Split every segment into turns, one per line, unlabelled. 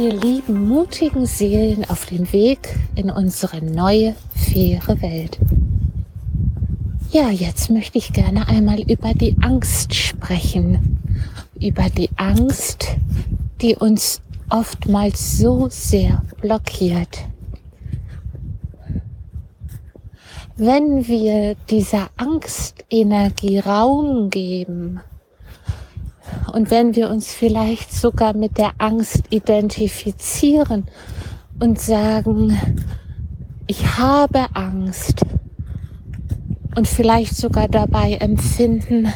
ihr lieben, mutigen Seelen auf den Weg in unsere neue, faire Welt. Ja, jetzt möchte ich gerne einmal über die Angst sprechen. Über die Angst, die uns oftmals so sehr blockiert. Wenn wir dieser Angstenergie Raum geben, und wenn wir uns vielleicht sogar mit der Angst identifizieren und sagen, ich habe Angst und vielleicht sogar dabei empfinden,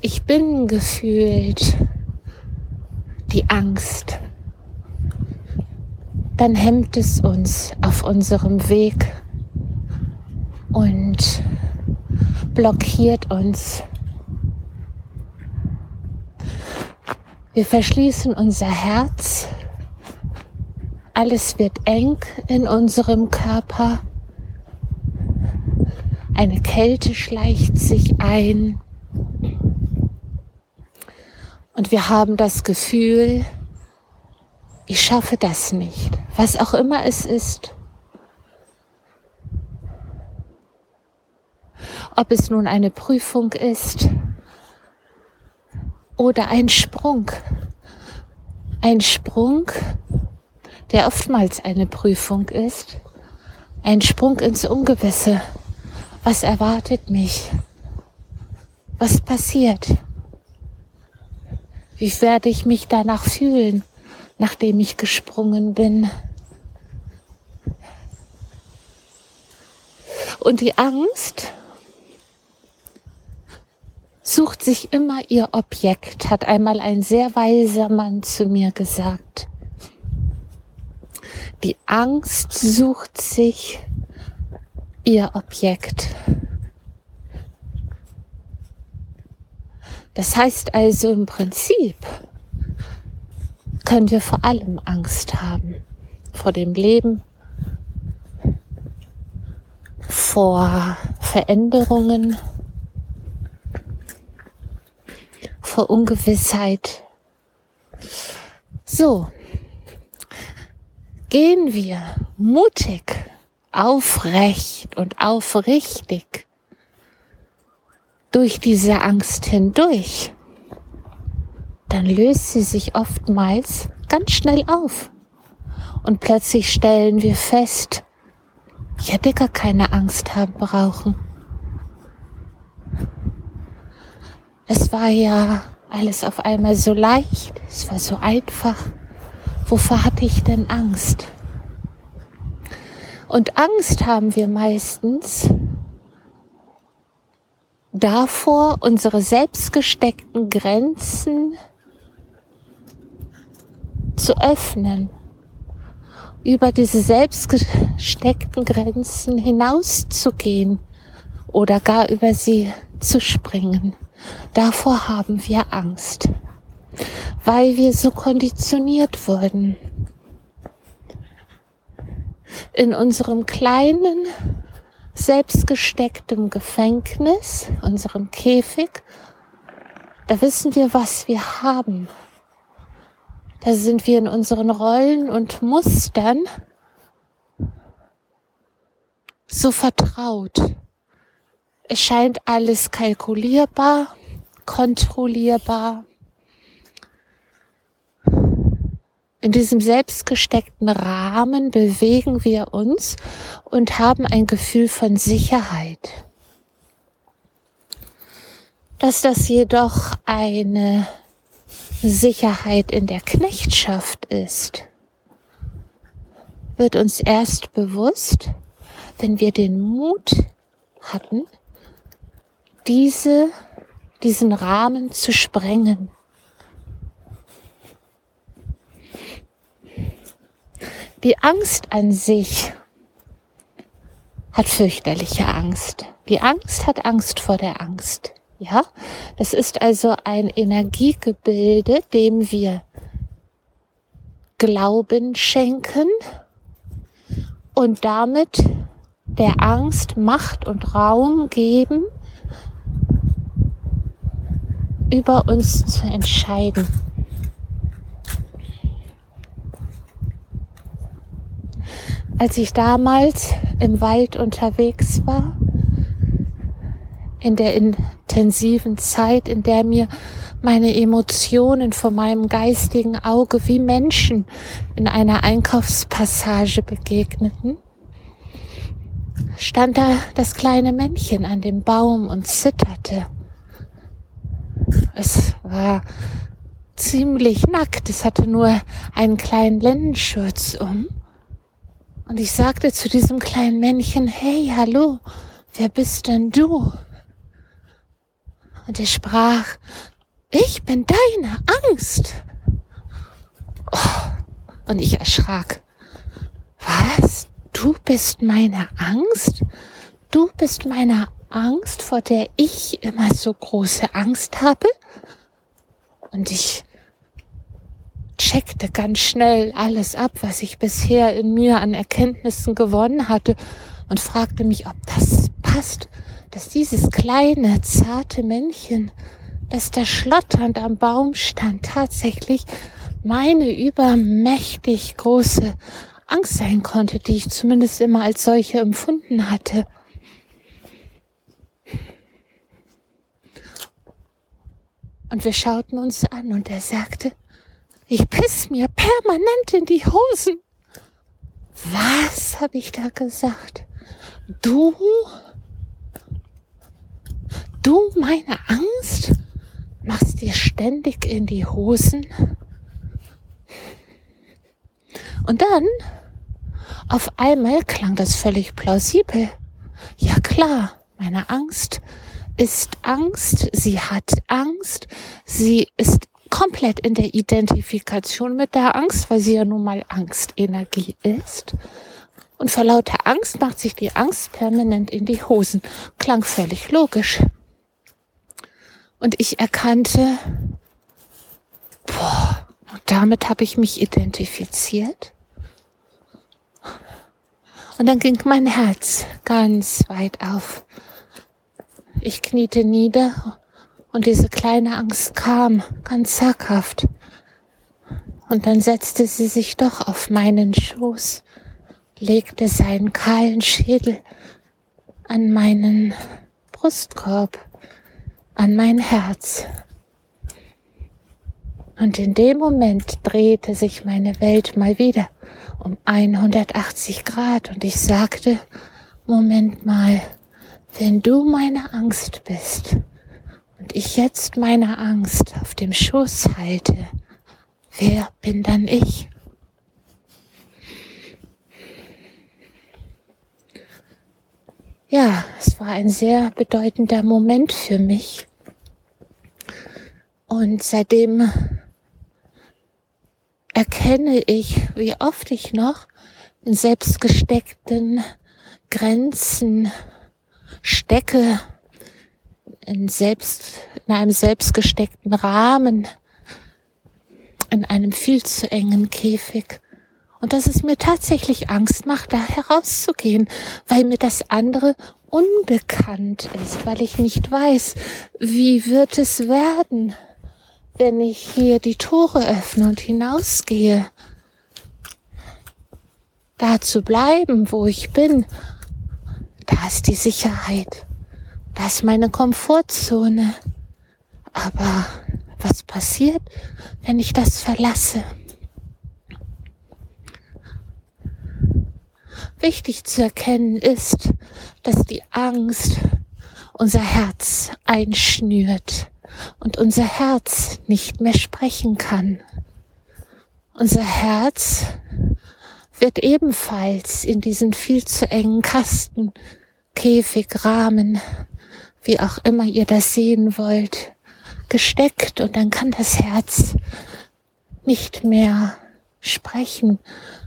ich bin gefühlt die Angst, dann hemmt es uns auf unserem Weg und blockiert uns Wir verschließen unser Herz. Alles wird eng in unserem Körper. Eine Kälte schleicht sich ein. Und wir haben das Gefühl, ich schaffe das nicht, was auch immer es ist. Ob es nun eine Prüfung ist, oder ein Sprung. Ein Sprung, der oftmals eine Prüfung ist. Ein Sprung ins Ungewisse. Was erwartet mich? Was passiert? Wie werde ich mich danach fühlen, nachdem ich gesprungen bin? Und die Angst, sucht sich immer ihr Objekt, hat einmal ein sehr weiser Mann zu mir gesagt. Die Angst sucht sich ihr Objekt. Das heißt also im Prinzip können wir vor allem Angst haben. Vor dem Leben, vor Veränderungen, vor Ungewissheit. So, gehen wir mutig, aufrecht und aufrichtig durch diese Angst hindurch, dann löst sie sich oftmals ganz schnell auf. Und plötzlich stellen wir fest, ich hätte gar keine Angst haben brauchen. Es war ja alles auf einmal so leicht, es war so einfach. Wovor hatte ich denn Angst? Und Angst haben wir meistens davor, unsere selbstgesteckten Grenzen zu öffnen, über diese selbstgesteckten Grenzen hinauszugehen oder gar über sie zu springen. Davor haben wir Angst, weil wir so konditioniert wurden. In unserem kleinen, selbstgesteckten Gefängnis, unserem Käfig, da wissen wir, was wir haben. Da sind wir in unseren Rollen und Mustern so vertraut. Es scheint alles kalkulierbar, kontrollierbar. In diesem selbstgesteckten Rahmen bewegen wir uns und haben ein Gefühl von Sicherheit. Dass das jedoch eine Sicherheit in der Knechtschaft ist, wird uns erst bewusst, wenn wir den Mut hatten, diese, diesen Rahmen zu sprengen. Die Angst an sich hat fürchterliche Angst. Die Angst hat Angst vor der Angst. Ja, es ist also ein Energiegebilde, dem wir Glauben schenken und damit der Angst Macht und Raum geben, über uns zu entscheiden. als ich damals im Wald unterwegs war, in der intensiven Zeit, in der mir meine Emotionen vor meinem geistigen Auge wie Menschen in einer Einkaufspassage begegneten, stand da das kleine Männchen an dem Baum und zitterte. Es war ziemlich nackt, es hatte nur einen kleinen Lendenschurz um. Und ich sagte zu diesem kleinen Männchen, hey, hallo, wer bist denn du? Und er sprach, ich bin deine Angst. Oh, und ich erschrak. Was? Du bist meine Angst? Du bist meine Angst, vor der ich immer so große Angst habe? Und ich checkte ganz schnell alles ab, was ich bisher in mir an Erkenntnissen gewonnen hatte und fragte mich, ob das passt, dass dieses kleine, zarte Männchen, das da schlotternd am Baum stand, tatsächlich meine übermächtig große Angst sein konnte, die ich zumindest immer als solche empfunden hatte. Und wir schauten uns an und er sagte, ich piss mir permanent in die Hosen. Was habe ich da gesagt? Du? Du meine Angst? Machst dir ständig in die Hosen? Und dann auf einmal klang das völlig plausibel. Ja klar, meine Angst ist Angst, sie hat Angst, sie ist komplett in der Identifikation mit der Angst, weil sie ja nun mal Angstenergie ist. Und vor lauter Angst macht sich die Angst permanent in die Hosen. Klang völlig logisch. Und ich erkannte, boah, und damit habe ich mich identifiziert. Und dann ging mein Herz ganz weit auf. Ich kniete nieder und diese kleine Angst kam ganz zaghaft. Und dann setzte sie sich doch auf meinen Schoß, legte seinen kahlen Schädel an meinen Brustkorb, an mein Herz. Und in dem Moment drehte sich meine Welt mal wieder um 180 Grad und ich sagte, Moment mal, wenn du meine Angst bist und ich jetzt meine Angst auf dem Schoß halte, wer bin dann ich? Ja, es war ein sehr bedeutender Moment für mich. Und seitdem erkenne ich, wie oft ich noch in selbstgesteckten Grenzen stecke, in selbst, in einem selbstgesteckten Rahmen, in einem viel zu engen Käfig. Und dass es mir tatsächlich Angst macht, da herauszugehen, weil mir das andere unbekannt ist, weil ich nicht weiß, wie wird es werden wenn ich hier die Tore öffne und hinausgehe, da zu bleiben, wo ich bin, da ist die Sicherheit, da ist meine Komfortzone. Aber was passiert, wenn ich das verlasse? Wichtig zu erkennen ist, dass die Angst unser Herz einschnürt und unser Herz nicht mehr sprechen kann. Unser Herz wird ebenfalls in diesen viel zu engen Kasten, Käfig, Rahmen, wie auch immer ihr das sehen wollt, gesteckt und dann kann das Herz nicht mehr sprechen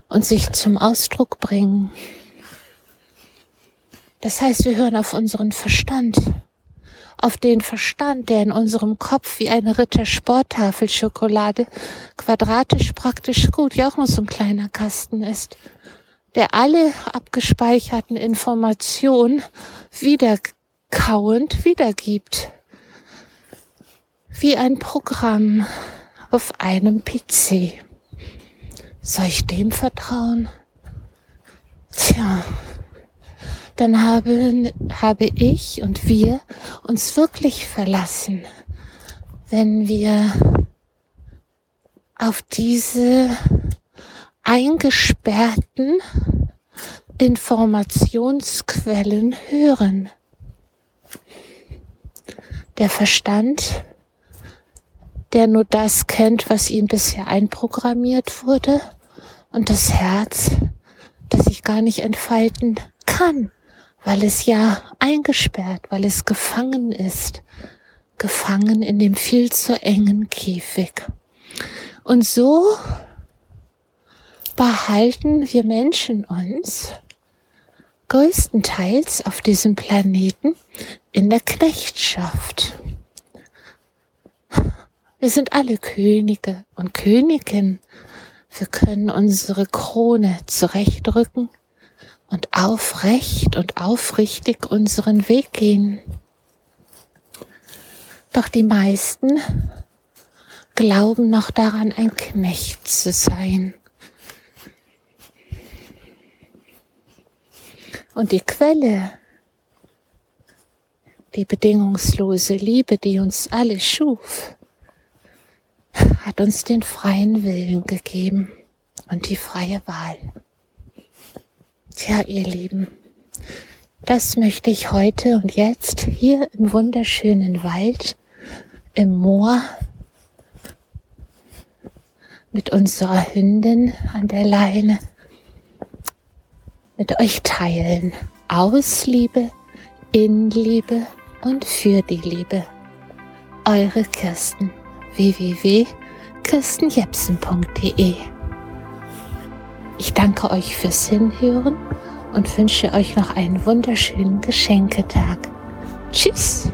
und sich zum Ausdruck bringen. Das heißt, wir hören auf unseren Verstand auf den Verstand, der in unserem Kopf wie eine Ritter-Sporttafel Schokolade quadratisch praktisch gut, ja auch nur so ein kleiner Kasten ist, der alle abgespeicherten Informationen wiederkauend wiedergibt. Wie ein Programm auf einem PC. Soll ich dem vertrauen? Tja, dann habe, habe ich und wir uns wirklich verlassen, wenn wir auf diese eingesperrten Informationsquellen hören. Der Verstand, der nur das kennt, was ihm bisher einprogrammiert wurde, und das Herz, das sich gar nicht entfalten kann, weil es ja eingesperrt, weil es gefangen ist, gefangen in dem viel zu engen Käfig. Und so behalten wir Menschen uns größtenteils auf diesem Planeten in der Knechtschaft. Wir sind alle Könige und Königinnen. Wir können unsere Krone zurechtrücken und aufrecht und aufrichtig unseren Weg gehen. Doch die meisten glauben noch daran, ein Knecht zu sein. Und die Quelle, die bedingungslose Liebe, die uns alle schuf, hat uns den freien Willen gegeben und die freie Wahl. Tja, ihr Lieben, das möchte ich heute und jetzt hier im wunderschönen Wald, im Moor, mit unserer Hündin an der Leine mit euch teilen. Aus Liebe, in Liebe und für die Liebe. Eure Kirsten. www.kirstenjepsen.de Ich danke euch fürs Hinhören und wünsche euch noch einen wunderschönen Geschenketag. Tschüss!